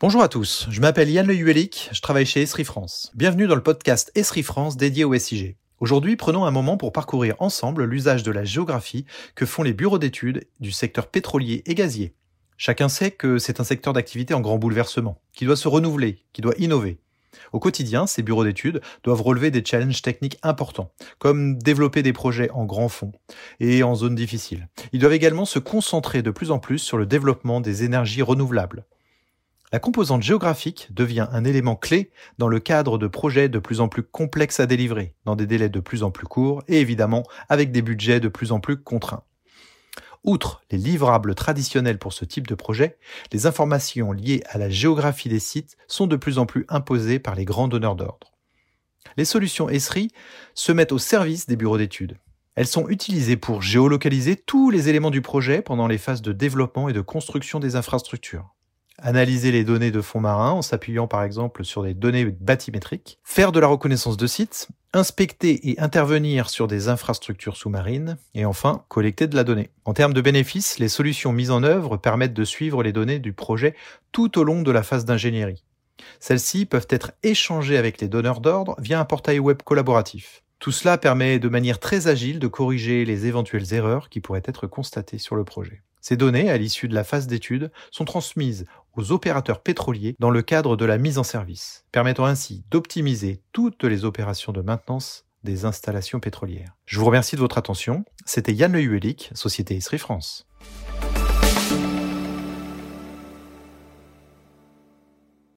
Bonjour à tous, je m'appelle Yann Le Huelic, je travaille chez Esri France. Bienvenue dans le podcast Esri France dédié au SIG. Aujourd'hui, prenons un moment pour parcourir ensemble l'usage de la géographie que font les bureaux d'études du secteur pétrolier et gazier. Chacun sait que c'est un secteur d'activité en grand bouleversement, qui doit se renouveler, qui doit innover. Au quotidien, ces bureaux d'études doivent relever des challenges techniques importants, comme développer des projets en grand fond et en zone difficile. Ils doivent également se concentrer de plus en plus sur le développement des énergies renouvelables. La composante géographique devient un élément clé dans le cadre de projets de plus en plus complexes à délivrer, dans des délais de plus en plus courts et évidemment avec des budgets de plus en plus contraints. Outre les livrables traditionnels pour ce type de projet, les informations liées à la géographie des sites sont de plus en plus imposées par les grands donneurs d'ordre. Les solutions ESRI se mettent au service des bureaux d'études. Elles sont utilisées pour géolocaliser tous les éléments du projet pendant les phases de développement et de construction des infrastructures analyser les données de fonds marins en s'appuyant par exemple sur des données bathymétriques, faire de la reconnaissance de sites, inspecter et intervenir sur des infrastructures sous-marines, et enfin collecter de la donnée. En termes de bénéfices, les solutions mises en œuvre permettent de suivre les données du projet tout au long de la phase d'ingénierie. Celles-ci peuvent être échangées avec les donneurs d'ordre via un portail web collaboratif. Tout cela permet de manière très agile de corriger les éventuelles erreurs qui pourraient être constatées sur le projet. Ces données, à l'issue de la phase d'étude, sont transmises aux opérateurs pétroliers dans le cadre de la mise en service, permettant ainsi d'optimiser toutes les opérations de maintenance des installations pétrolières. Je vous remercie de votre attention. C'était Yann Le Société Esri France.